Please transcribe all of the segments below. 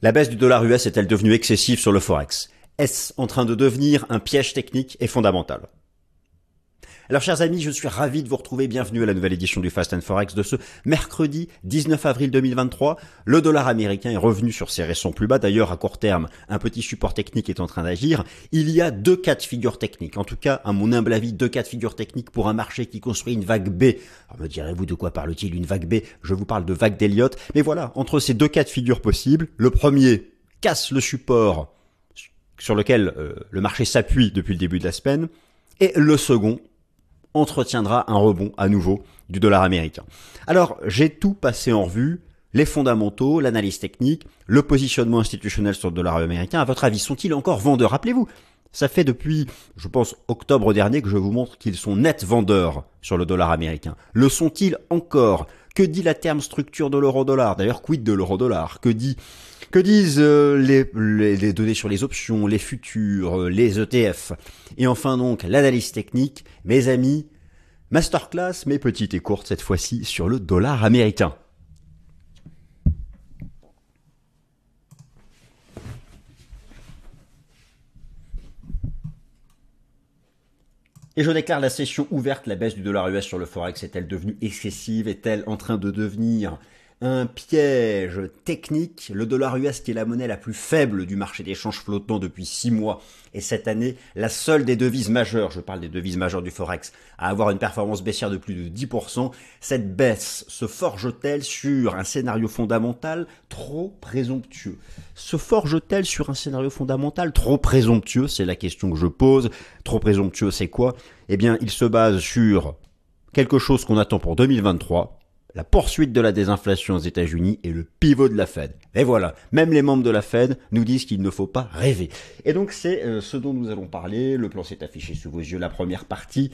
La baisse du dollar US est-elle devenue excessive sur le Forex? Est-ce en train de devenir un piège technique et fondamental? Alors chers amis, je suis ravi de vous retrouver. Bienvenue à la nouvelle édition du Fast and Forex de ce mercredi 19 avril 2023. Le dollar américain est revenu sur ses récents plus bas. D'ailleurs, à court terme, un petit support technique est en train d'agir. Il y a deux cas de figure techniques. En tout cas, à mon humble avis, deux cas de figure techniques pour un marché qui construit une vague B. Alors me direz-vous de quoi parle-t-il une vague B? Je vous parle de vague d'Eliott. Mais voilà, entre ces deux cas de figure possibles, le premier casse le support sur lequel euh, le marché s'appuie depuis le début de la semaine. Et le second entretiendra un rebond à nouveau du dollar américain. Alors, j'ai tout passé en revue, les fondamentaux, l'analyse technique, le positionnement institutionnel sur le dollar américain. À votre avis, sont-ils encore vendeurs? Rappelez-vous, ça fait depuis, je pense, octobre dernier que je vous montre qu'ils sont net vendeurs sur le dollar américain. Le sont-ils encore? Que dit la terme structure de l'euro-dollar? D'ailleurs, quid de l'euro-dollar? Que dit que disent euh, les, données sur les options, les futurs, euh, les ETF Et enfin donc l'analyse technique, mes amis, masterclass mais petite et courte cette fois-ci sur le dollar américain. Et je déclare la session ouverte, la baisse du dollar US sur le Forex est-elle devenue excessive? Est-elle en train de devenir un piège technique. Le dollar US qui est la monnaie la plus faible du marché d'échange flottant depuis six mois et cette année la seule des devises majeures, je parle des devises majeures du Forex, à avoir une performance baissière de plus de 10%. Cette baisse se forge-t-elle sur un scénario fondamental trop présomptueux? Se forge-t-elle sur un scénario fondamental trop présomptueux? C'est la question que je pose. Trop présomptueux, c'est quoi? Eh bien, il se base sur quelque chose qu'on attend pour 2023 la poursuite de la désinflation aux États-Unis est le pivot de la Fed. Et voilà, même les membres de la Fed nous disent qu'il ne faut pas rêver. Et donc c'est euh, ce dont nous allons parler. Le plan s'est affiché sous vos yeux, la première partie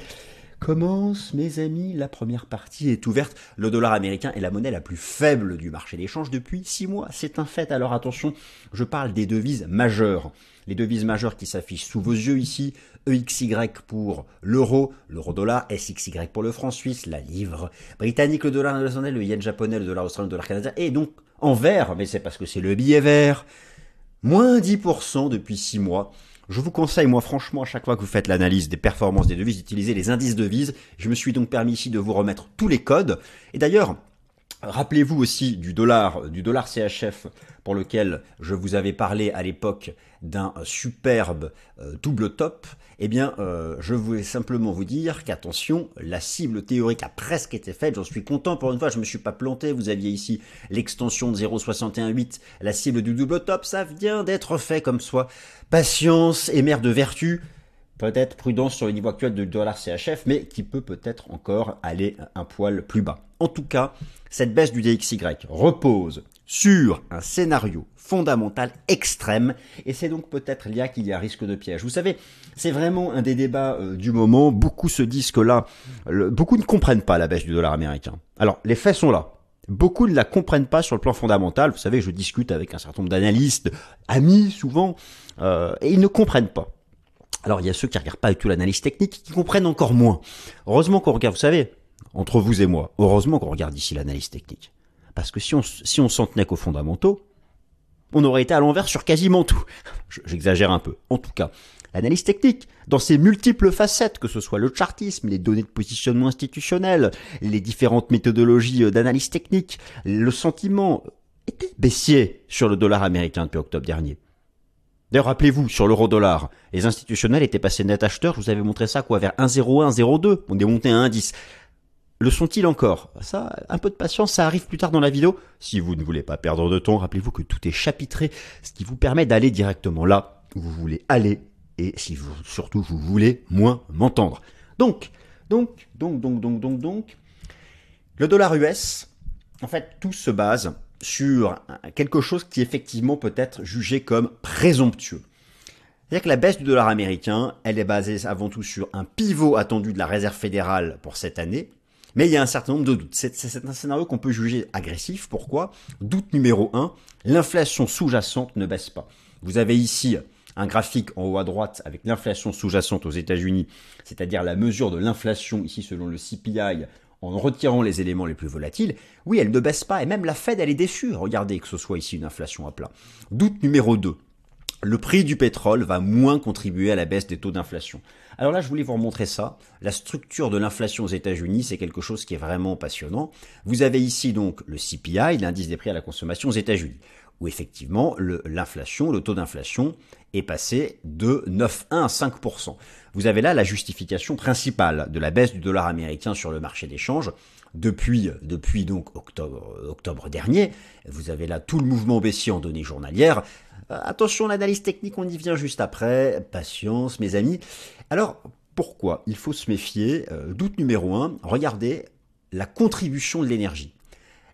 commence, mes amis. La première partie est ouverte. Le dollar américain est la monnaie la plus faible du marché d'échange depuis six mois. C'est un fait. Alors attention, je parle des devises majeures. Les devises majeures qui s'affichent sous vos yeux ici, EXY pour l'euro, l'euro-dollar, SXY pour le franc suisse, la livre britannique, le dollar néerlandais, le yen japonais, le dollar australien, le dollar canadien, et donc en vert, mais c'est parce que c'est le billet vert, moins 10% depuis 6 mois. Je vous conseille, moi franchement, à chaque fois que vous faites l'analyse des performances des devises, d'utiliser les indices devises. Je me suis donc permis ici de vous remettre tous les codes. Et d'ailleurs, Rappelez-vous aussi du dollar, du dollar CHF pour lequel je vous avais parlé à l'époque d'un superbe euh, double top. Eh bien, euh, je voulais simplement vous dire qu'attention, la cible théorique a presque été faite. J'en suis content pour une fois, je me suis pas planté. Vous aviez ici l'extension de 0,618, la cible du double top. Ça vient d'être fait comme soit. Patience et mère de vertu peut-être prudence sur le niveau actuel du dollar CHF, mais qui peut peut-être encore aller un poil plus bas. En tout cas, cette baisse du DXY repose sur un scénario fondamental extrême et c'est donc peut-être là qu'il y a risque de piège. Vous savez, c'est vraiment un des débats euh, du moment. Beaucoup se disent que là, beaucoup ne comprennent pas la baisse du dollar américain. Alors, les faits sont là. Beaucoup ne la comprennent pas sur le plan fondamental. Vous savez, je discute avec un certain nombre d'analystes, amis souvent, euh, et ils ne comprennent pas. Alors il y a ceux qui regardent pas du tout l'analyse technique, qui comprennent encore moins. Heureusement qu'on regarde, vous savez, entre vous et moi, heureusement qu'on regarde ici l'analyse technique. Parce que si on s'en tenait qu'aux fondamentaux, on aurait été à l'envers sur quasiment tout. J'exagère un peu. En tout cas, l'analyse technique, dans ses multiples facettes, que ce soit le chartisme, les données de positionnement institutionnel, les différentes méthodologies d'analyse technique, le sentiment était baissier sur le dollar américain depuis octobre dernier. D'ailleurs, rappelez-vous, sur l'euro-dollar, les institutionnels étaient passés net acheteurs, je vous avais montré ça quoi, vers 1,01, 1,02, on est monté à 1,10. Le sont-ils encore? Ça, un peu de patience, ça arrive plus tard dans la vidéo. Si vous ne voulez pas perdre de temps, rappelez-vous que tout est chapitré, ce qui vous permet d'aller directement là où vous voulez aller, et si vous, surtout vous voulez moins m'entendre. Donc, donc, donc, donc, donc, donc, donc, le dollar US, en fait, tout se base sur quelque chose qui effectivement peut être jugé comme présomptueux. C'est-à-dire que la baisse du dollar américain, elle est basée avant tout sur un pivot attendu de la Réserve fédérale pour cette année, mais il y a un certain nombre de doutes. C'est un scénario qu'on peut juger agressif. Pourquoi? Doute numéro 1, l'inflation sous-jacente ne baisse pas. Vous avez ici un graphique en haut à droite avec l'inflation sous-jacente aux États-Unis, c'est-à-dire la mesure de l'inflation ici selon le CPI en retirant les éléments les plus volatiles, oui, elle ne baisse pas, et même la Fed, elle est déçue. Regardez que ce soit ici une inflation à plat. Doute numéro 2. Le prix du pétrole va moins contribuer à la baisse des taux d'inflation. Alors là, je voulais vous remontrer ça. La structure de l'inflation aux États-Unis, c'est quelque chose qui est vraiment passionnant. Vous avez ici donc le CPI, l'indice des prix à la consommation aux États-Unis, où effectivement l'inflation, le, taux d'inflation est passé de 9,1 à 5%. Vous avez là la justification principale de la baisse du dollar américain sur le marché d'échange depuis, depuis donc octobre, dernier. Vous avez là tout le mouvement baissier en données journalières. Euh, attention, l'analyse technique, on y vient juste après. Patience, mes amis. Alors, pourquoi il faut se méfier euh, Doute numéro 1, regardez la contribution de l'énergie.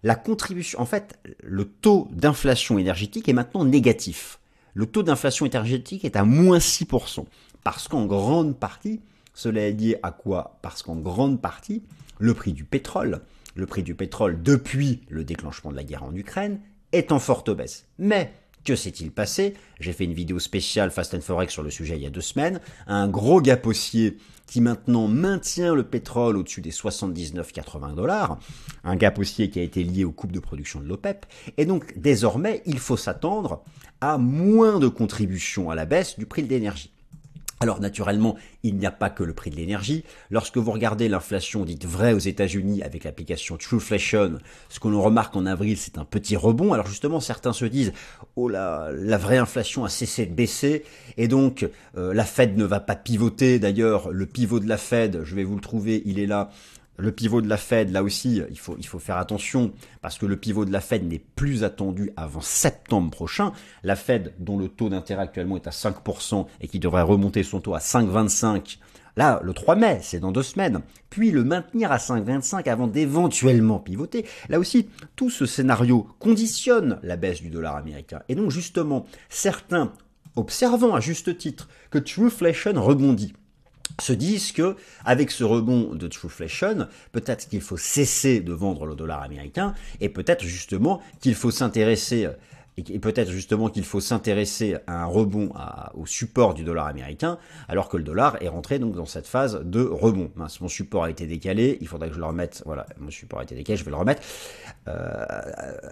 La contribution, en fait, le taux d'inflation énergétique est maintenant négatif. Le taux d'inflation énergétique est à moins 6%. Parce qu'en grande partie, cela est lié à quoi? Parce qu'en grande partie, le prix du pétrole, le prix du pétrole depuis le déclenchement de la guerre en Ukraine, est en forte baisse. Mais que s'est-il passé? J'ai fait une vidéo spéciale Fast and Forex sur le sujet il y a deux semaines. Un gros gap haussier qui maintenant maintient le pétrole au-dessus des 79-80 dollars. Un gap haussier qui a été lié aux coupes de production de l'OPEP. Et donc désormais, il faut s'attendre à moins de contributions à la baisse du prix de l'énergie. Alors naturellement, il n'y a pas que le prix de l'énergie. Lorsque vous regardez l'inflation dite vraie aux États-Unis avec l'application Trueflation, ce que l'on remarque en avril, c'est un petit rebond. Alors justement, certains se disent "Oh là, la vraie inflation a cessé de baisser et donc euh, la Fed ne va pas pivoter." D'ailleurs, le pivot de la Fed, je vais vous le trouver, il est là le pivot de la Fed, là aussi, il faut, faire attention parce que le pivot de la Fed n'est plus attendu avant septembre prochain. La Fed, dont le taux d'intérêt actuellement est à 5% et qui devrait remonter son taux à 5,25, là, le 3 mai, c'est dans deux semaines, puis le maintenir à 5,25 avant d'éventuellement pivoter. Là aussi, tout ce scénario conditionne la baisse du dollar américain. Et donc, justement, certains, observant à juste titre que Trueflation rebondit, se disent que avec ce rebond de Trueflation, peut-être qu'il faut cesser de vendre le dollar américain et peut-être justement qu'il faut s'intéresser et peut-être justement qu'il faut s'intéresser à un rebond au support du dollar américain, alors que le dollar est rentré donc dans cette phase de rebond. mon support a été décalé, il faudrait que je le remette. Voilà, mon support a été décalé, je vais le remettre. Euh,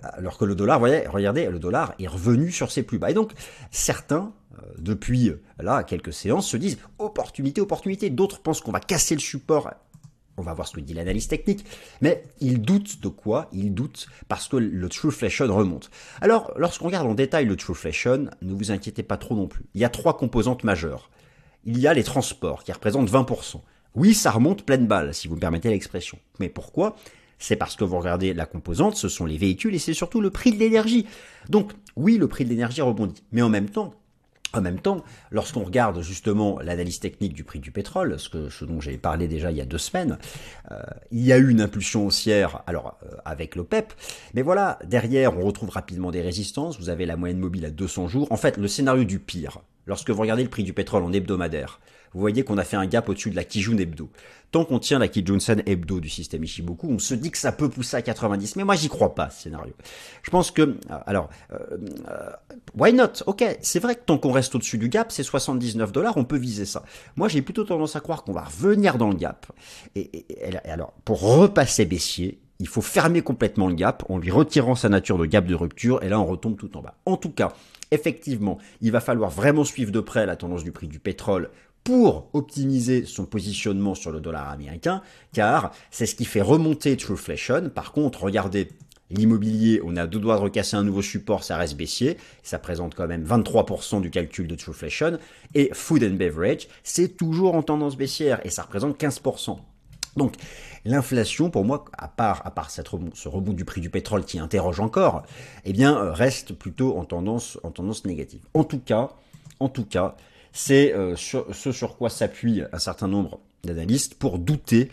alors que le dollar, voyez, regardez, le dollar est revenu sur ses plus bas. Et donc certains euh, depuis là quelques séances se disent opportunité, opportunité. D'autres pensent qu'on va casser le support on va voir ce que dit l'analyse technique, mais il doute de quoi? Il doute parce que le Trueflation remonte. Alors, lorsqu'on regarde en détail le Trueflation, ne vous inquiétez pas trop non plus. Il y a trois composantes majeures. Il y a les transports qui représentent 20%. Oui, ça remonte pleine balle, si vous me permettez l'expression. Mais pourquoi? C'est parce que vous regardez la composante, ce sont les véhicules et c'est surtout le prix de l'énergie. Donc oui, le prix de l'énergie rebondit. Mais en même temps, en même temps, lorsqu'on regarde justement l'analyse technique du prix du pétrole, ce, que, ce dont j'ai parlé déjà il y a deux semaines, euh, il y a eu une impulsion haussière, alors euh, avec l'OPEP, mais voilà, derrière on retrouve rapidement des résistances, vous avez la moyenne mobile à 200 jours, en fait le scénario du pire, lorsque vous regardez le prix du pétrole en hebdomadaire, vous voyez qu'on a fait un gap au-dessus de la Kijun Hebdo. Tant qu'on tient la Kijun-sen Hebdo du système Ishiboku, on se dit que ça peut pousser à 90. Mais moi, j'y crois pas, ce scénario. Je pense que, euh, alors, euh, euh, why not? Ok, c'est vrai que tant qu'on reste au-dessus du gap, c'est 79 dollars, on peut viser ça. Moi, j'ai plutôt tendance à croire qu'on va revenir dans le gap. Et, et alors, pour repasser baissier, il faut fermer complètement le gap en lui retirant sa nature de gap de rupture et là on retombe tout en bas. En tout cas, effectivement, il va falloir vraiment suivre de près la tendance du prix du pétrole pour optimiser son positionnement sur le dollar américain, car c'est ce qui fait remonter Trueflation. Par contre, regardez, L'immobilier, on a deux doigts de recasser un nouveau support, ça reste baissier. Ça présente quand même 23% du calcul de Trueflation. Et Food and Beverage, c'est toujours en tendance baissière et ça représente 15%. Donc, l'inflation, pour moi, à part, à part cette ce rebond du prix du pétrole qui interroge encore, eh bien, reste plutôt en tendance, en tendance négative. En tout cas, en tout cas, c'est euh, ce sur quoi s'appuie un certain nombre d'analystes pour douter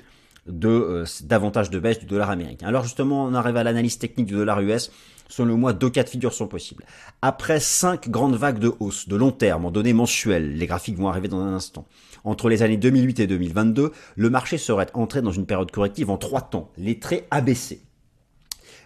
de euh, davantage de baisse du dollar américain. Alors justement, on arrive à l'analyse technique du dollar US. Selon moi, deux cas de figure sont possibles. Après cinq grandes vagues de hausse de long terme en données mensuelles, les graphiques vont arriver dans un instant. Entre les années 2008 et 2022, le marché serait entré dans une période corrective en trois temps, les traits abaissés.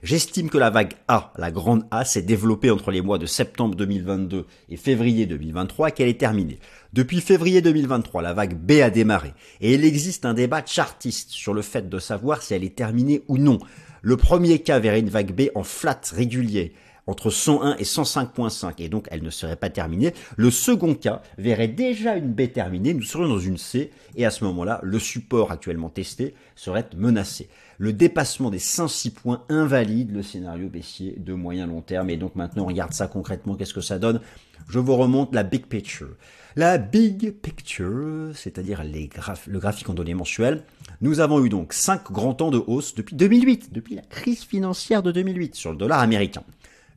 J'estime que la vague A, la grande A, s'est développée entre les mois de septembre 2022 et février 2023 qu'elle est terminée. Depuis février 2023, la vague B a démarré et il existe un débat chartiste sur le fait de savoir si elle est terminée ou non. Le premier cas verrait une vague B en flat régulier entre 101 et 105.5 et donc elle ne serait pas terminée. Le second cas verrait déjà une B terminée, nous serions dans une C et à ce moment-là, le support actuellement testé serait menacé. Le dépassement des 106 points invalide le scénario baissier de moyen long terme. Et donc maintenant on regarde ça concrètement, qu'est-ce que ça donne? Je vous remonte la big picture. La big picture, c'est-à-dire le graphique en données mensuelles, nous avons eu donc 5 grands temps de hausse depuis 2008, depuis la crise financière de 2008 sur le dollar américain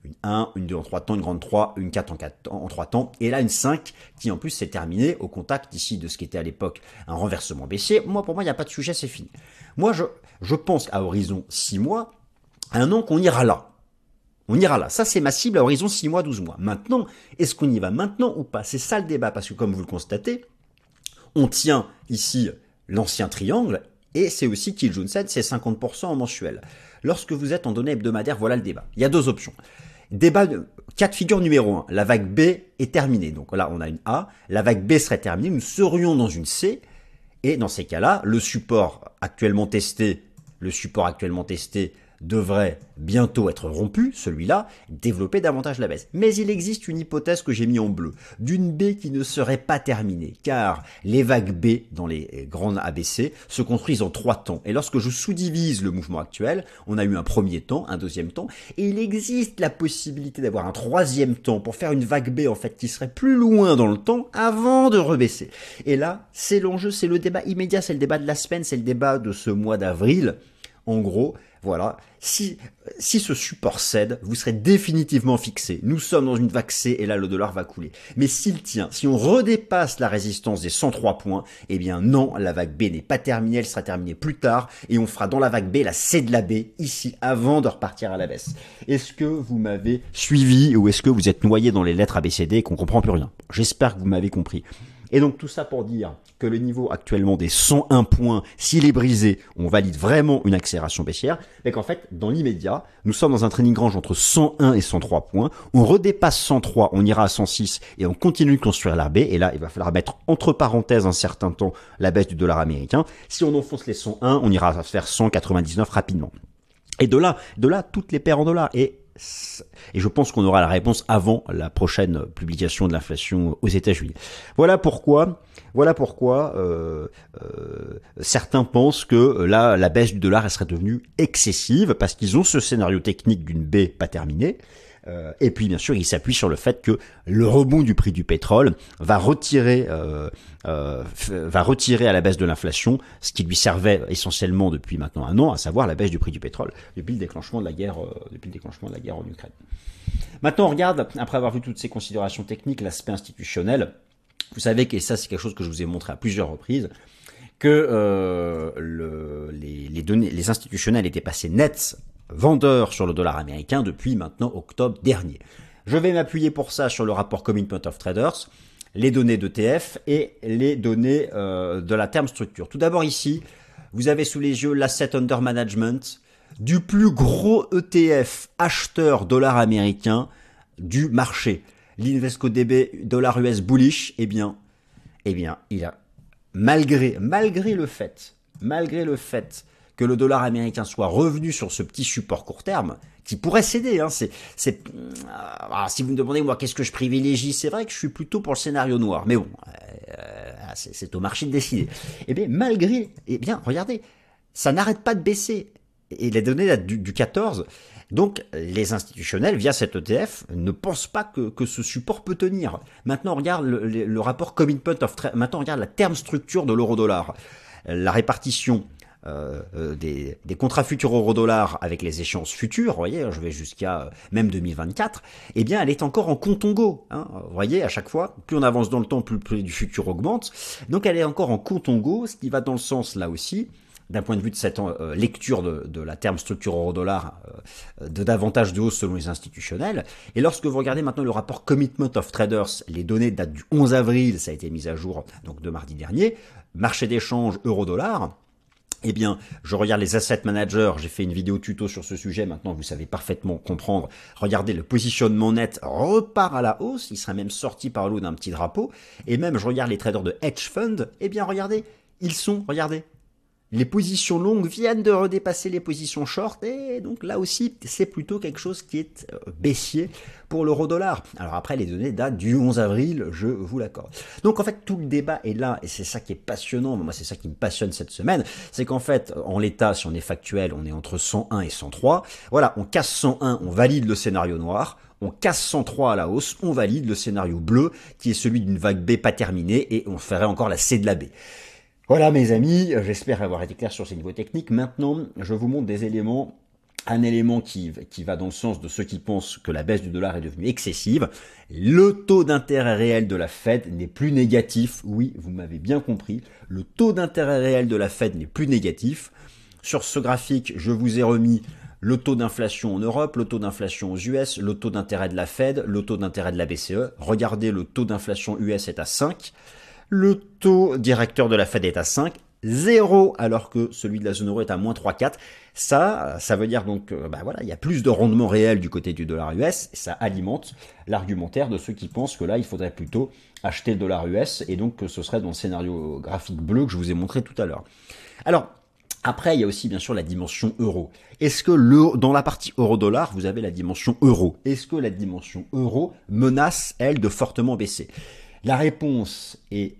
une 1, une 2 en 3 temps, une grande 3, une 4 en, 4 en 3 temps, et là une 5 qui en plus s'est terminée au contact ici de ce qui était à l'époque un renversement baissier. Moi, pour moi, il n'y a pas de sujet, c'est fini. Moi, je, je pense à horizon 6 mois, un an qu'on ira là. On ira là. Ça, c'est ma cible à horizon 6 mois, 12 mois. Maintenant, est-ce qu'on y va maintenant ou pas? C'est ça le débat, parce que comme vous le constatez, on tient ici l'ancien triangle, et c'est aussi 7, c'est 50% en mensuel. Lorsque vous êtes en données hebdomadaires, voilà le débat. Il y a deux options. Débat de cas de figure numéro 1. La vague B est terminée. Donc là, on a une A. La vague B serait terminée. Nous serions dans une C. Et dans ces cas-là, le support actuellement testé, le support actuellement testé devrait bientôt être rompu, celui-là, développer davantage la baisse. Mais il existe une hypothèse que j'ai mis en bleu, d'une B qui ne serait pas terminée, car les vagues B dans les grandes ABC se construisent en trois temps. Et lorsque je sous-divise le mouvement actuel, on a eu un premier temps, un deuxième temps, et il existe la possibilité d'avoir un troisième temps pour faire une vague B en fait qui serait plus loin dans le temps avant de rebaisser. Et là, c'est l'enjeu, c'est le débat immédiat, c'est le débat de la semaine, c'est le débat de ce mois d'avril. En gros, voilà. Si, si ce support cède, vous serez définitivement fixé. Nous sommes dans une vague C et là le dollar va couler. Mais s'il tient, si on redépasse la résistance des 103 points, eh bien non, la vague B n'est pas terminée, elle sera terminée plus tard et on fera dans la vague B la C de la B ici avant de repartir à la baisse. Est-ce que vous m'avez suivi ou est-ce que vous êtes noyé dans les lettres ABCD et qu'on comprend plus rien? J'espère que vous m'avez compris. Et donc tout ça pour dire que le niveau actuellement des 101 points, s'il est brisé, on valide vraiment une accélération baissière, et qu'en fait, dans l'immédiat, nous sommes dans un training range entre 101 et 103 points, on redépasse 103, on ira à 106 et on continue de construire l'ARB, et là, il va falloir mettre entre parenthèses un certain temps la baisse du dollar américain. Si on enfonce les 101, on ira faire 199 rapidement. Et de là, de là, toutes les paires en dollars. Et et je pense qu'on aura la réponse avant la prochaine publication de l'inflation aux États-Unis. Voilà pourquoi, voilà pourquoi euh, euh, certains pensent que là, la baisse du dollar elle serait devenue excessive parce qu'ils ont ce scénario technique d'une baie pas terminée. Euh, et puis bien sûr, il s'appuie sur le fait que le rebond du prix du pétrole va retirer, euh, euh, va retirer à la baisse de l'inflation ce qui lui servait essentiellement depuis maintenant un an, à savoir la baisse du prix du pétrole depuis le déclenchement de la guerre, depuis le déclenchement de la guerre en Ukraine. Maintenant, on regarde après avoir vu toutes ces considérations techniques, l'aspect institutionnel. Vous savez que ça, c'est quelque chose que je vous ai montré à plusieurs reprises que le, les, les, données, les institutionnels étaient passés nets vendeur sur le dollar américain depuis maintenant octobre dernier. Je vais m'appuyer pour ça sur le rapport Commitment of Traders, les données d'ETF et les données euh, de la terme structure. Tout d'abord ici, vous avez sous les yeux l'asset under management du plus gros ETF acheteur dollar américain du marché. L'Invesco DB dollar US bullish, eh bien, eh bien, il a malgré malgré le fait, malgré le fait que le dollar américain soit revenu sur ce petit support court terme, qui pourrait céder. Hein, euh, si vous me demandez moi qu'est-ce que je privilégie, c'est vrai que je suis plutôt pour le scénario noir. Mais bon, euh, ah, c'est, au marché de décider. Eh bien, malgré, eh bien, regardez, ça n'arrête pas de baisser. Et les données datent du, 14. Donc, les institutionnels, via cet ETF, ne pensent pas que, ce support peut tenir. Maintenant, on regarde le, le, rapport Commitment of Maintenant, on regarde la terme structure de l'euro-dollar. La répartition euh, euh, des, contrats futurs euro-dollar avec les échéances futures, voyez, je vais jusqu'à euh, même 2024, eh bien, elle est encore en contongo. Hein, voyez, à chaque fois, plus on avance dans le temps, plus le prix du futur augmente. Donc, elle est encore en contongo, ce qui va dans le sens, là aussi, d'un point de vue de cette lecture de, la terme structure euro-dollar, de davantage de hausse selon les institutionnels. Et lorsque vous regardez maintenant le rapport Commitment of Traders, les données datent du 11 avril, ça a été mis à jour donc de mardi dernier, marché d'échange euro-dollar, eh bien, je regarde les asset managers, j'ai fait une vidéo tuto sur ce sujet, maintenant vous savez parfaitement comprendre. Regardez, le positionnement net repart à la hausse, il sera même sorti par l'eau d'un petit drapeau. Et même, je regarde les traders de hedge fund, eh bien, regardez, ils sont, regardez, les positions longues viennent de redépasser les positions short et donc là aussi c'est plutôt quelque chose qui est euh, baissier pour l'euro dollar. Alors après les données datent du 11 avril, je vous l'accorde. Donc en fait tout le débat est là et c'est ça qui est passionnant, moi c'est ça qui me passionne cette semaine, c'est qu'en fait en l'état si on est factuel on est entre 101 et 103. Voilà, on casse 101, on valide le scénario noir, on casse 103 à la hausse, on valide le scénario bleu qui est celui d'une vague B pas terminée et on ferait encore la C de la B. Voilà mes amis, j'espère avoir été clair sur ces niveaux techniques. Maintenant, je vous montre des éléments un élément qui, qui, va dans le sens de ceux qui pensent que la baisse du dollar est devenue excessive. Le taux d'intérêt réel de la Fed n'est plus négatif. Oui, vous m'avez bien compris. Le taux d'intérêt réel de la Fed n'est plus négatif. Sur ce graphique, je vous ai remis le taux d'inflation en Europe, le taux d'inflation aux US, le taux d'intérêt de la Fed, le taux d'intérêt de la BCE. Regardez, le taux d'inflation US est à 5. Le taux directeur de la Fed est à 5, 0 alors que celui de la zone euro est à moins 3,4. Ça, ça veut dire donc, bah voilà, il y a plus de rendement réel du côté du dollar US et ça alimente l'argumentaire de ceux qui pensent que là, il faudrait plutôt acheter le dollar US et donc que ce serait dans le scénario graphique bleu que je vous ai montré tout à l'heure. Alors, après, il y a aussi bien sûr la dimension euro. Est-ce que le, dans la partie euro-dollar, vous avez la dimension euro? Est-ce que la dimension euro menace, elle, de fortement baisser? La réponse est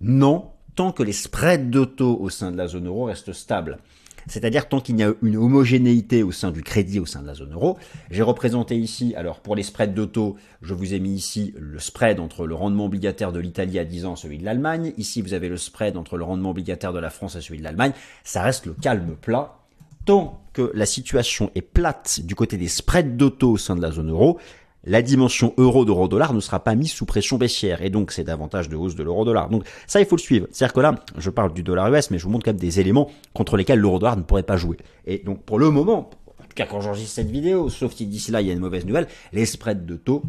non, tant que les spreads de taux au sein de la zone euro restent stables. C'est-à-dire tant qu'il y a une homogénéité au sein du crédit au sein de la zone euro. J'ai représenté ici, alors pour les spreads de taux, je vous ai mis ici le spread entre le rendement obligataire de l'Italie à 10 ans et celui de l'Allemagne. Ici, vous avez le spread entre le rendement obligataire de la France et celui de l'Allemagne. Ça reste le calme plat. Tant que la situation est plate du côté des spreads de taux au sein de la zone euro, la dimension euro d'euro dollar ne sera pas mise sous pression baissière et donc c'est davantage de hausse de l'euro dollar. Donc ça il faut le suivre. C'est-à-dire que là, je parle du dollar US mais je vous montre quand même des éléments contre lesquels l'euro dollar ne pourrait pas jouer. Et donc pour le moment, en tout cas quand j'enregistre cette vidéo, sauf si d'ici là il y a une mauvaise nouvelle, les spreads de taux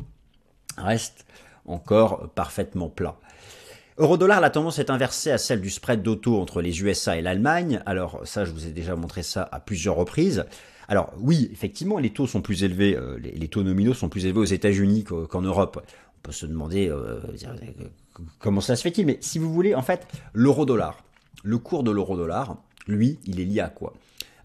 restent encore parfaitement plats. Euro-dollar, la tendance est inversée à celle du spread d'auto entre les USA et l'Allemagne. Alors ça, je vous ai déjà montré ça à plusieurs reprises. Alors oui, effectivement, les taux sont plus élevés, euh, les, taux nominaux sont plus élevés aux États-Unis qu'en Europe. On peut se demander euh, comment ça se fait-il, mais si vous voulez, en fait, l'euro-dollar, le cours de l'euro-dollar, lui, il est lié à quoi?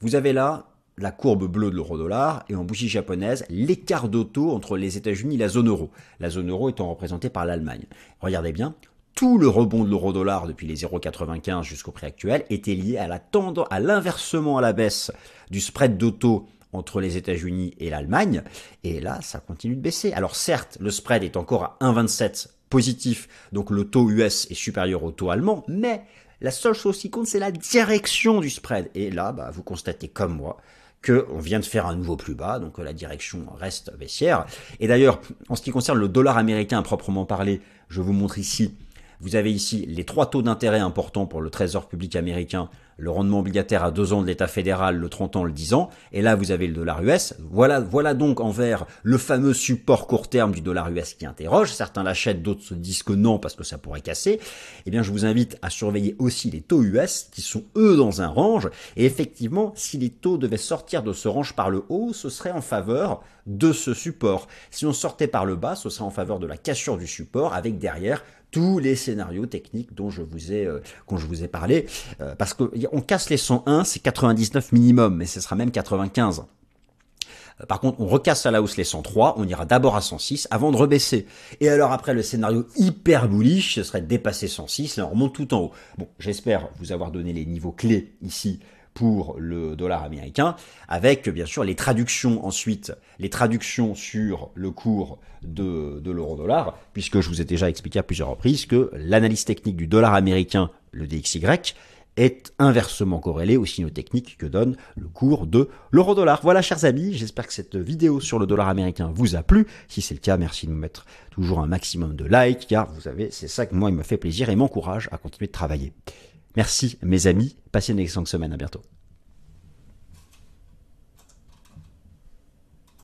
Vous avez là la courbe bleue de l'euro-dollar et en bougie japonaise l'écart de taux entre les États-Unis et la zone euro. La zone euro étant représentée par l'Allemagne. Regardez bien, tout le rebond de l'euro-dollar depuis les 0,95 jusqu'au prix actuel était lié à la tendance, à l'inversement à la baisse du spread d'auto entre les États-Unis et l'Allemagne. Et là, ça continue de baisser. Alors certes, le spread est encore à 1,27 positif, donc le taux US est supérieur au taux allemand, mais la seule chose qui compte, c'est la direction du spread. Et là, bah, vous constatez comme moi qu'on vient de faire un nouveau plus bas, donc la direction reste baissière. Et d'ailleurs, en ce qui concerne le dollar américain à proprement parler, je vous montre ici vous avez ici les trois taux d'intérêt importants pour le Trésor public américain, le rendement obligataire à 2 ans de l'État fédéral, le 30 ans, le 10 ans, et là vous avez le dollar US. Voilà, voilà donc envers le fameux support court terme du dollar US qui interroge. Certains l'achètent, d'autres se disent que non parce que ça pourrait casser. Eh bien, je vous invite à surveiller aussi les taux US qui sont eux dans un range. Et effectivement, si les taux devaient sortir de ce range par le haut, ce serait en faveur de ce support. Si on sortait par le bas, ce serait en faveur de la cassure du support avec derrière tous les scénarios techniques dont je vous ai, euh, je vous ai parlé, euh, parce qu'on casse les 101, c'est 99 minimum, mais ce sera même 95. Euh, par contre, on recasse à la hausse les 103, on ira d'abord à 106 avant de rebaisser. Et alors après, le scénario hyper bullish, ce serait de dépasser 106, là on remonte tout en haut. Bon, j'espère vous avoir donné les niveaux clés ici pour le dollar américain, avec bien sûr les traductions ensuite, les traductions sur le cours de, l'euro-dollar, puisque je vous ai déjà expliqué à plusieurs reprises que l'analyse technique du dollar américain, le DXY, est inversement corrélé aux signaux techniques que donne le cours de l'euro-dollar. Voilà, chers amis, j'espère que cette vidéo sur le dollar américain vous a plu. Si c'est le cas, merci de nous mettre toujours un maximum de likes, car vous savez, c'est ça que moi, il me fait plaisir et m'encourage à continuer de travailler. Merci mes amis, passez une excellente semaine, à bientôt.